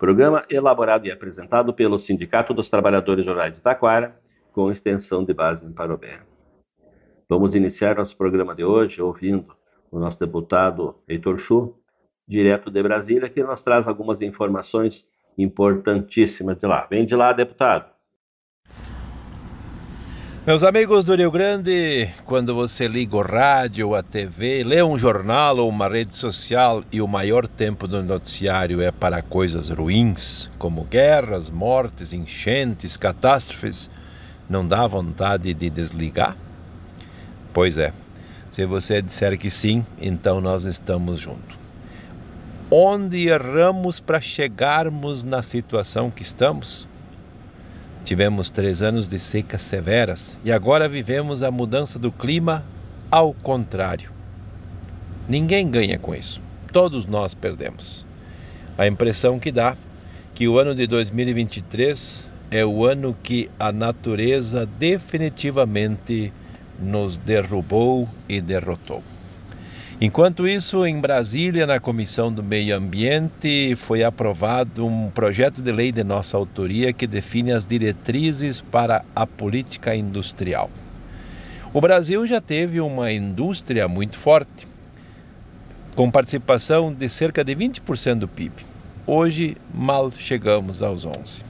Programa elaborado e apresentado pelo Sindicato dos Trabalhadores Rurais de Taquara, com extensão de base em Parobé. Vamos iniciar nosso programa de hoje ouvindo o nosso deputado Heitor Chu, direto de Brasília, que nos traz algumas informações importantíssimas de lá. Vem de lá, deputado. Meus amigos do Rio Grande, quando você liga o rádio, a TV, lê um jornal ou uma rede social e o maior tempo do noticiário é para coisas ruins, como guerras, mortes, enchentes, catástrofes, não dá vontade de desligar? Pois é, se você disser que sim, então nós estamos juntos. Onde erramos para chegarmos na situação que estamos? Tivemos três anos de secas severas e agora vivemos a mudança do clima ao contrário. Ninguém ganha com isso, todos nós perdemos. A impressão que dá que o ano de 2023 é o ano que a natureza definitivamente nos derrubou e derrotou. Enquanto isso, em Brasília, na Comissão do Meio Ambiente, foi aprovado um projeto de lei de nossa autoria que define as diretrizes para a política industrial. O Brasil já teve uma indústria muito forte, com participação de cerca de 20% do PIB. Hoje, mal chegamos aos 11%.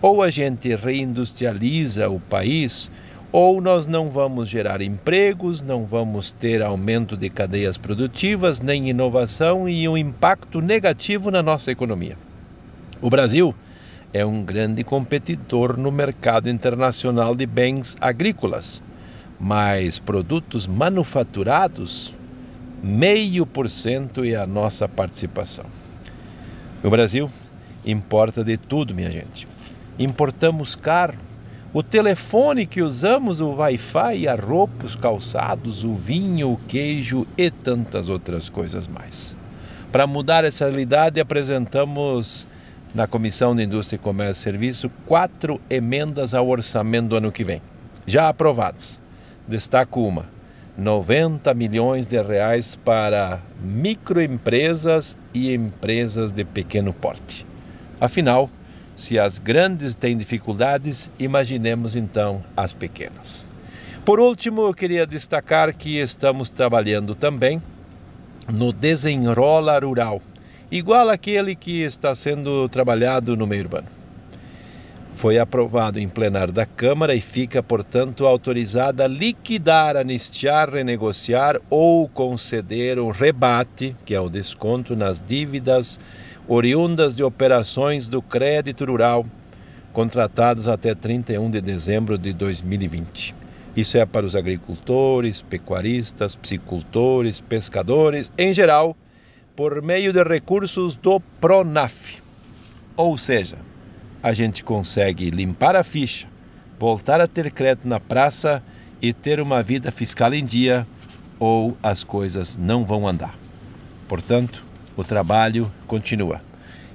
Ou a gente reindustrializa o país ou nós não vamos gerar empregos, não vamos ter aumento de cadeias produtivas, nem inovação e um impacto negativo na nossa economia. O Brasil é um grande competidor no mercado internacional de bens agrícolas, mas produtos manufaturados, meio por cento é a nossa participação. O Brasil importa de tudo, minha gente. Importamos carro, o telefone que usamos, o Wi-Fi, a roupa, os calçados, o vinho, o queijo e tantas outras coisas mais. Para mudar essa realidade, apresentamos na Comissão de Indústria, Comércio e Serviço quatro emendas ao orçamento do ano que vem, já aprovadas. Destaco uma: 90 milhões de reais para microempresas e empresas de pequeno porte. Afinal, se as grandes têm dificuldades, imaginemos então as pequenas. Por último, eu queria destacar que estamos trabalhando também no desenrola rural, igual aquele que está sendo trabalhado no meio urbano. foi aprovado em plenário da Câmara e fica, portanto, autorizada a liquidar, anistiar, renegociar ou conceder um rebate, que é o desconto nas dívidas oriundas de operações do crédito rural contratadas até 31 de dezembro de 2020. Isso é para os agricultores, pecuaristas, psicultores, pescadores, em geral, por meio de recursos do PRONAF. Ou seja, a gente consegue limpar a ficha, voltar a ter crédito na praça e ter uma vida fiscal em dia, ou as coisas não vão andar. Portanto, o trabalho continua.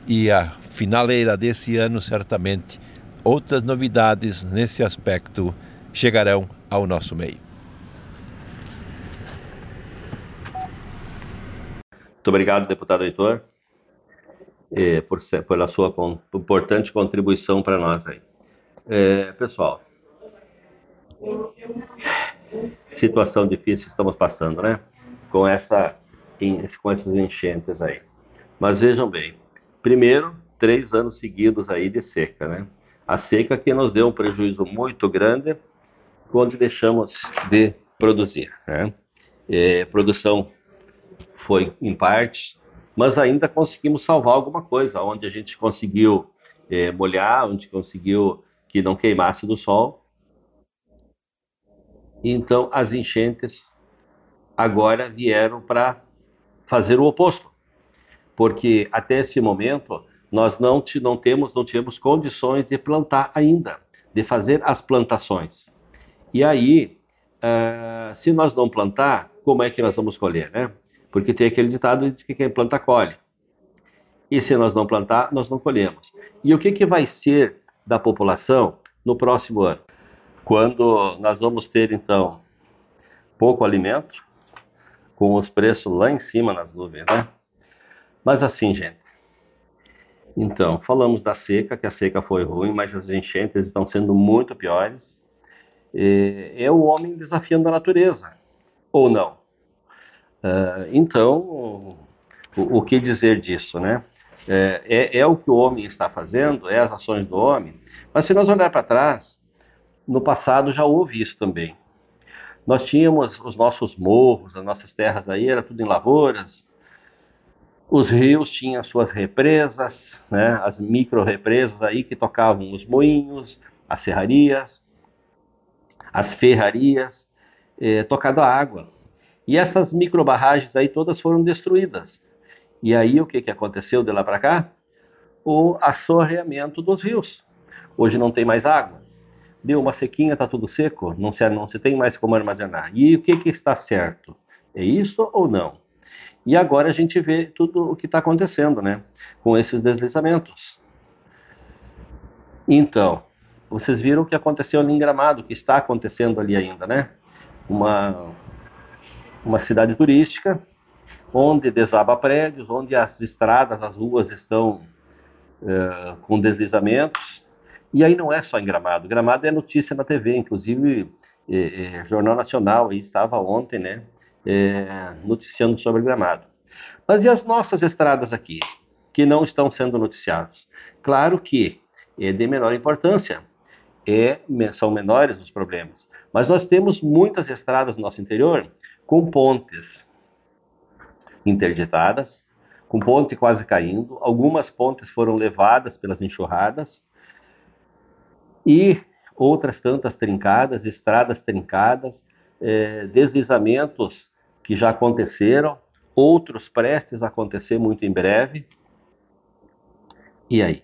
E a finaleira desse ano, certamente, outras novidades nesse aspecto chegarão ao nosso meio. Muito obrigado, deputado Heitor é, por, pela sua importante contribuição para nós aí. É, pessoal, situação difícil estamos passando, né? Com, essa, com essas enchentes aí. Mas vejam bem, primeiro, três anos seguidos aí de seca, né? A seca que nos deu um prejuízo muito grande, onde deixamos de produzir, né? É, produção foi, em parte, mas ainda conseguimos salvar alguma coisa, onde a gente conseguiu é, molhar, onde conseguiu que não queimasse do sol. Então, as enchentes agora vieram para fazer o oposto, porque até esse momento nós não, não temos não tínhamos condições de plantar ainda, de fazer as plantações. E aí, uh, se nós não plantar, como é que nós vamos colher, né? Porque tem aquele ditado de que quem planta colhe. E se nós não plantar, nós não colhemos. E o que, que vai ser da população no próximo ano? Quando nós vamos ter, então, pouco alimento, com os preços lá em cima nas nuvens, né? Mas assim, gente. Então, falamos da seca, que a seca foi ruim, mas as enchentes estão sendo muito piores. É o homem desafiando a natureza, ou não? Uh, então, o, que dizer disso, né? É, é, é, o que o homem está fazendo, é as ações do homem. Mas se nós olhar para trás, no passado já houve isso também. Nós tínhamos os nossos morros, as nossas terras aí, era tudo em lavouras. Os rios tinham suas represas, né? As micro-represas aí que tocavam os moinhos, as serrarias, as ferrarias, eh, tocando a água. E essas microbarragens aí todas foram destruídas. E aí o que, que aconteceu de lá para cá? O assoreamento dos rios. Hoje não tem mais água. Deu uma sequinha, está tudo seco, não se, não se tem mais como armazenar. E o que, que está certo? É isso ou não? E agora a gente vê tudo o que está acontecendo, né? Com esses deslizamentos. Então, vocês viram o que aconteceu ali em Gramado, o que está acontecendo ali ainda, né? Uma, uma cidade turística, onde desaba prédios, onde as estradas, as ruas estão é, com deslizamentos. E aí não é só em Gramado. Gramado é notícia na TV, inclusive é, é, Jornal Nacional aí estava ontem, né, é, noticiando sobre Gramado. Mas e as nossas estradas aqui, que não estão sendo noticiadas? Claro que é de menor importância, é, são menores os problemas. Mas nós temos muitas estradas no nosso interior com pontes interditadas, com ponte quase caindo. Algumas pontes foram levadas pelas enxurradas e outras tantas trincadas, estradas trincadas, é, deslizamentos que já aconteceram, outros prestes a acontecer muito em breve. E aí?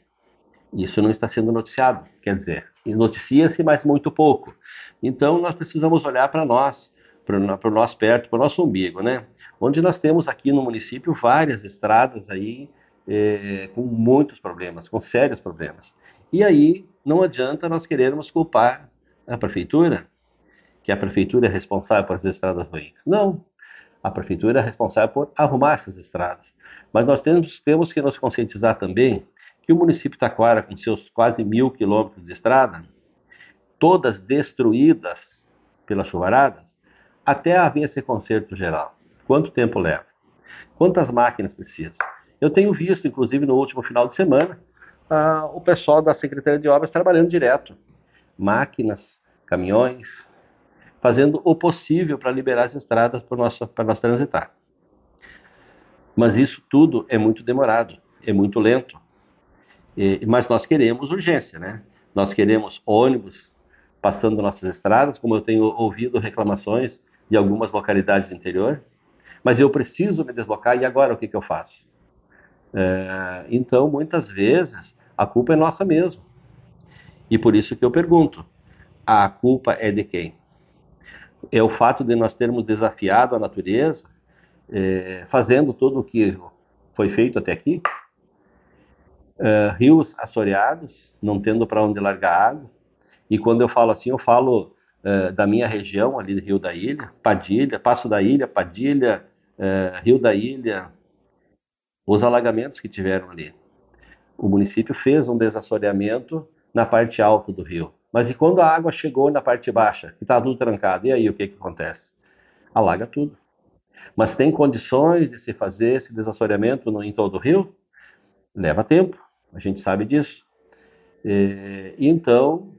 Isso não está sendo noticiado, quer dizer, noticia-se, mas muito pouco. Então, nós precisamos olhar para nós para o nosso perto, para o nosso umbigo, né? Onde nós temos aqui no município várias estradas aí é, com muitos problemas, com sérios problemas. E aí não adianta nós querermos culpar a prefeitura, que a prefeitura é responsável por as estradas ruins. Não, a prefeitura é responsável por arrumar essas estradas. Mas nós temos, temos que nos conscientizar também que o município de Taquara, com seus quase mil quilômetros de estrada, todas destruídas pelas chuvaradas, até haver esse conserto geral? Quanto tempo leva? Quantas máquinas precisa? Eu tenho visto, inclusive no último final de semana, ah, o pessoal da Secretaria de Obras trabalhando direto. Máquinas, caminhões, fazendo o possível para liberar as estradas para nós transitar. Mas isso tudo é muito demorado, é muito lento. E, mas nós queremos urgência, né? Nós queremos ônibus passando nossas estradas, como eu tenho ouvido reclamações de algumas localidades do interior. Mas eu preciso me deslocar e agora o que, que eu faço? É, então, muitas vezes, a culpa é nossa mesmo. E por isso que eu pergunto: a culpa é de quem? É o fato de nós termos desafiado a natureza, é, fazendo tudo o que foi feito até aqui? uh, rios assoreados, não tendo para onde largar água. E quando eu falo assim, eu falo uh, da minha região, ali do Rio da Ilha, Padilha, Passo da Ilha, Padilha, uh, Rio da Ilha, os alagamentos que tiveram ali. O município fez um desassoreamento na parte alta do rio. Mas e quando a água chegou na parte baixa, que está tudo trancado, e aí o que, que acontece? Alaga tudo. Mas tem condições de se fazer esse desassoreamento no, em todo o rio? Leva tempo a gente sabe disso. E, então,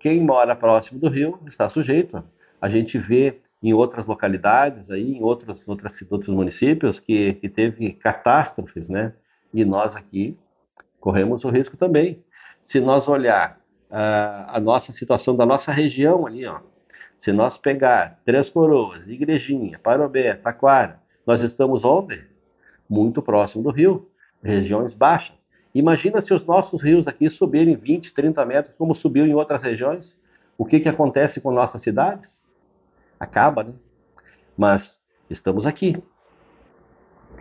quem mora próximo do rio está sujeito. A gente vê em outras localidades, aí, em outros, outras, outros municípios, que, que teve catástrofes, né? E nós aqui corremos o risco também. Se nós olhar a, a nossa situação da nossa região ali, ó, se nós pegar Três Coroas, Igrejinha, Parobé, Taquara, nós estamos onde? Muito próximo do rio, regiões baixas. Imagina se os nossos rios aqui subirem 20, 30 metros, como subiu em outras regiões. O que, que acontece com nossas cidades? Acaba, né? Mas estamos aqui,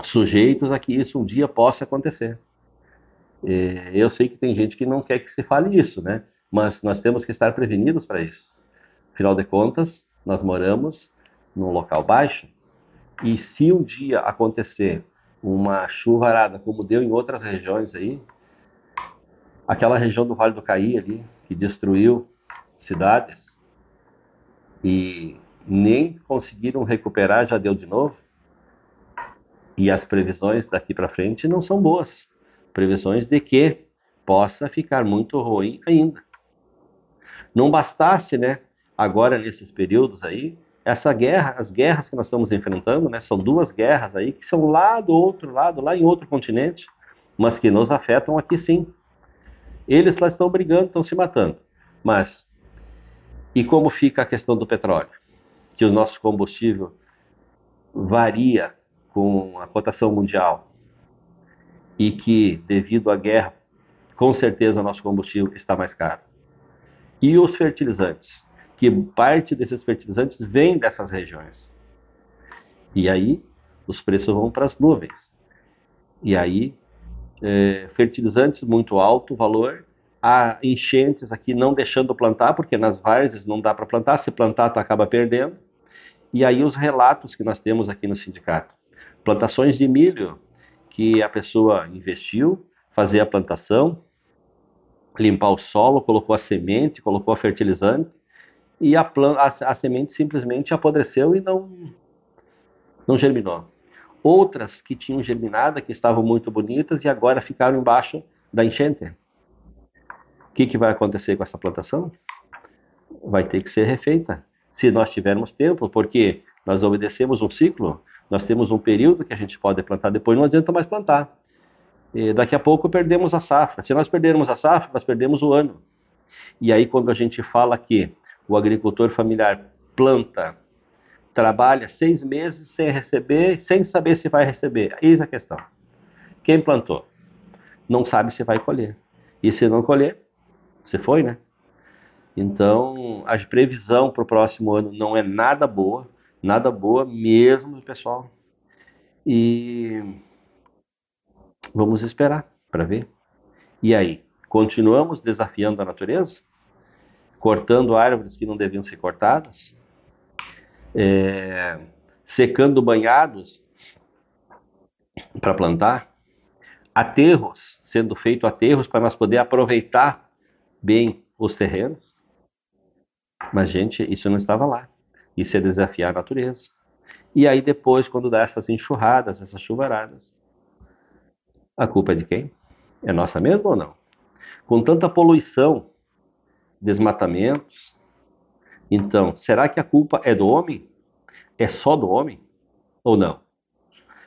sujeitos a que isso um dia possa acontecer. Eu sei que tem gente que não quer que se fale isso, né? Mas nós temos que estar prevenidos para isso. Afinal de contas, nós moramos num local baixo e se um dia acontecer uma chuvarada, como deu em outras regiões aí, aquela região do Vale do Caí ali, que destruiu cidades e nem conseguiram recuperar, já deu de novo. E as previsões daqui para frente não são boas. Previsões de que possa ficar muito ruim ainda. Não bastasse, né, agora nesses períodos aí, essa guerra, as guerras que nós estamos enfrentando, né, são duas guerras aí que são lá do outro lado, lá em outro continente, mas que nos afetam aqui sim. Eles lá estão brigando, estão se matando. Mas e como fica a questão do petróleo? Que o nosso combustível varia com a cotação mundial e que devido à guerra, com certeza o nosso combustível está mais caro. E os fertilizantes? que parte desses fertilizantes vem dessas regiões. E aí os preços vão para as nuvens. E aí é, fertilizantes muito alto valor, há enchentes aqui não deixando plantar, porque nas várzeas não dá para plantar, se plantar tu acaba perdendo. E aí os relatos que nós temos aqui no sindicato. Plantações de milho que a pessoa investiu, fazer a plantação, limpar o solo, colocou a semente, colocou a fertilizante, e a, a, a semente simplesmente apodreceu e não, não germinou. Outras que tinham germinado, que estavam muito bonitas e agora ficaram embaixo da enchente. Que, que vai acontecer com essa plantação? Vai ter que ser refeita, se nós tivermos tempo, porque nós obedecemos um ciclo, nós temos um período que a gente pode plantar, depois não adianta mais plantar. E daqui a pouco perdemos a safra. Se nós perdermos a safra, nós perdemos o ano. E aí, quando a gente fala que o agricultor familiar planta, trabalha seis meses sem receber, sem saber se vai receber. Eis a questão. Quem plantou? Não sabe se vai colher. E se não colher, você foi, né? Então, a previsão para o próximo ano não é nada boa, nada boa mesmo, pessoal. E vamos esperar para ver. E aí, continuamos desafiando a natureza? cortando árvores que não deviam ser cortadas, é, secando banhados para plantar, aterros, sendo feito aterros para nós poder aproveitar bem os terrenos. Mas, gente, isso não estava lá. Isso é desafiar a natureza. E aí depois, quando dá essas enxurradas, essas chuvaradas, a culpa é de quem? É nossa mesmo ou não? com tanta poluição, desmatamentos. Então, será que a culpa é do homem? É só do homem? Ou não?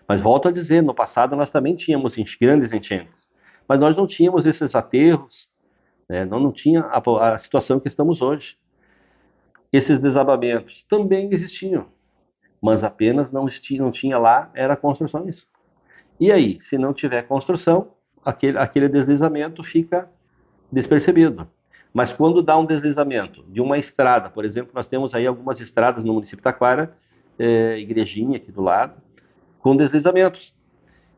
Mas volto a dizer, no passado nós também tínhamos grandes enchentes, mas nós não tínhamos esses aterros, né? não, não tinha a, a situação que estamos hoje. Esses desabamentos também existiam, mas apenas não, não tinha lá, era construções. E aí, se não tiver construção, aquele, aquele deslizamento fica despercebido. Mas quando dá um deslizamento de uma estrada, por exemplo, nós temos aí algumas estradas no município de Taquara, é, igrejinha aqui do lado, com deslizamentos.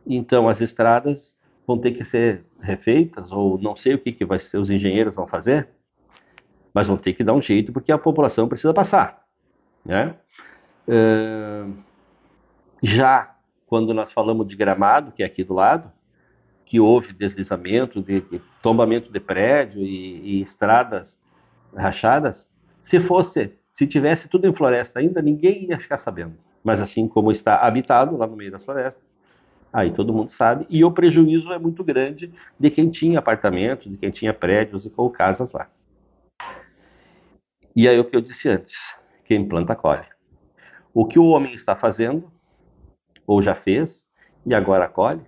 Então as estradas vão ter que ser refeitas, ou não sei o que, que vai ser, os engenheiros vão fazer, mas vão ter que dar um jeito porque a população precisa passar. Né? Já quando nós falamos de gramado, que é aqui do lado, que houve deslizamento, de, de tombamento de prédio e, e, estradas rachadas, se fosse, se tivesse tudo em floresta ainda, ninguém ia ficar sabendo. Mas assim como está habitado lá no meio da floresta, aí todo mundo sabe, e o prejuízo é muito grande de quem tinha apartamentos, de quem tinha prédios ou casas lá. E aí o que eu disse antes, quem planta colhe. O que o homem está fazendo, ou já fez, e agora colhe,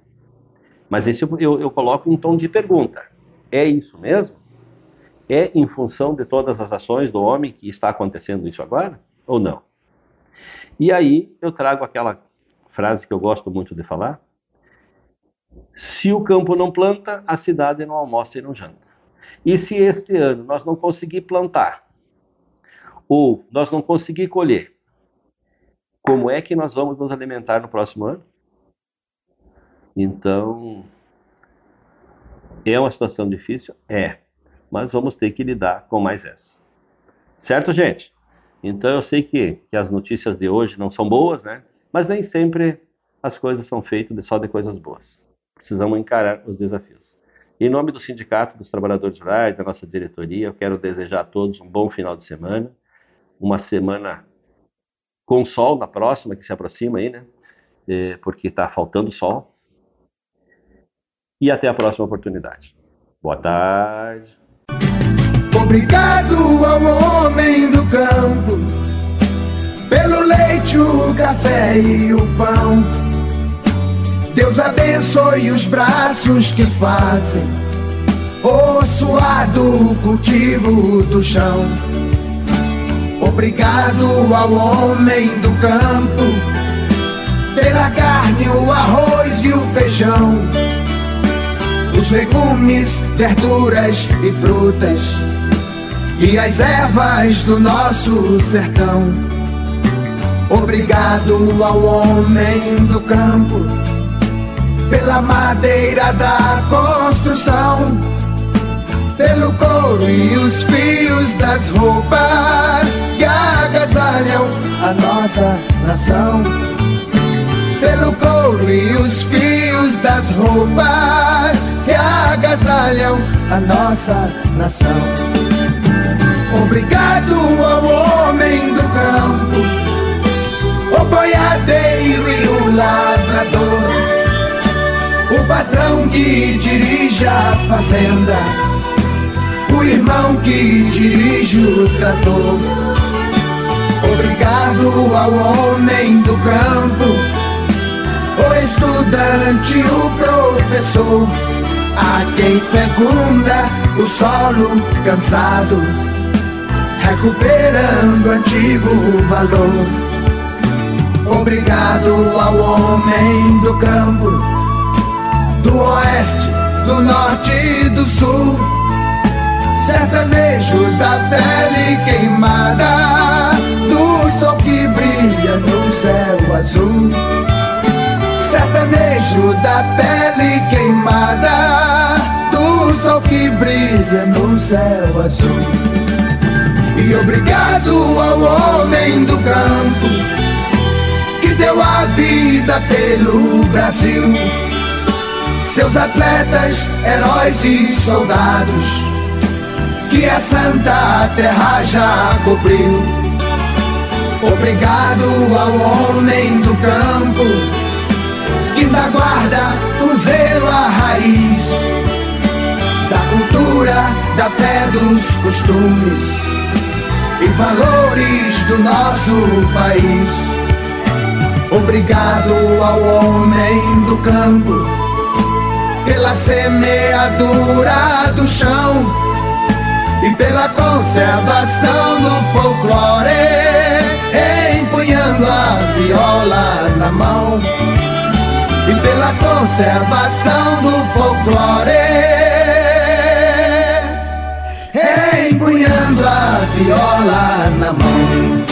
mas esse eu, eu coloco em tom de pergunta. É isso mesmo? É em função de todas as ações do homem que está acontecendo isso agora? Ou não? E aí eu trago aquela frase que eu gosto muito de falar. Se o campo não planta, a cidade não almoça e não janta. E se este ano nós não conseguir plantar, ou nós não conseguir colher, como é que nós vamos nos alimentar no próximo ano? Então, é uma situação difícil? É. Mas vamos ter que lidar com mais essa. Certo, gente? Então, eu sei que, que as notícias de hoje não são boas, né? Mas nem sempre as coisas são feitas só de coisas boas. Precisamos encarar os desafios. Em nome do Sindicato dos Trabalhadores Rurais, da nossa diretoria, eu quero desejar a todos um bom final de semana, uma semana com sol na próxima, que se aproxima aí, né? É, porque está faltando sol e até a próxima oportunidade. Boa tarde. Obrigado ao homem do campo pelo leite, o café e o pão. Deus abençoe os braços que fazem o suado cultivo do chão. Obrigado ao homem do campo pela carne, o arroz e o feijão os legumes, verduras e frutas e as ervas do nosso sertão. Obrigado ao homem do campo pela madeira da construção, pelo couro e os fios das roupas que agasalham a nossa nação. Pelo couro e os fios das roupas que agasalham a nossa nação. Obrigado ao homem do campo, o boiadeiro e o lavrador, o patrão que dirige a fazenda, o irmão que dirige o trator. Obrigado ao homem do campo, o estudante, o professor. A quem fecunda o solo cansado, recuperando antigo valor. Obrigado ao homem do campo, do oeste, do norte e do sul, sertanejo da pele queimada, do sol que brilha no céu azul sertanejo da pele queimada, do sol que brilha no céu azul. E obrigado ao homem do campo que deu a vida pelo Brasil. Seus atletas, heróis e soldados que a santa terra já cobriu. Obrigado ao homem do campo que ainda guarda o zelo, a raiz da cultura, da fé dos costumes e valores do nosso país. Obrigado ao homem do campo pela semeadura do chão e pela conservação do folclore, empunhando a viola na mão e pela conservação do folclore. Empunhando a viola na mão.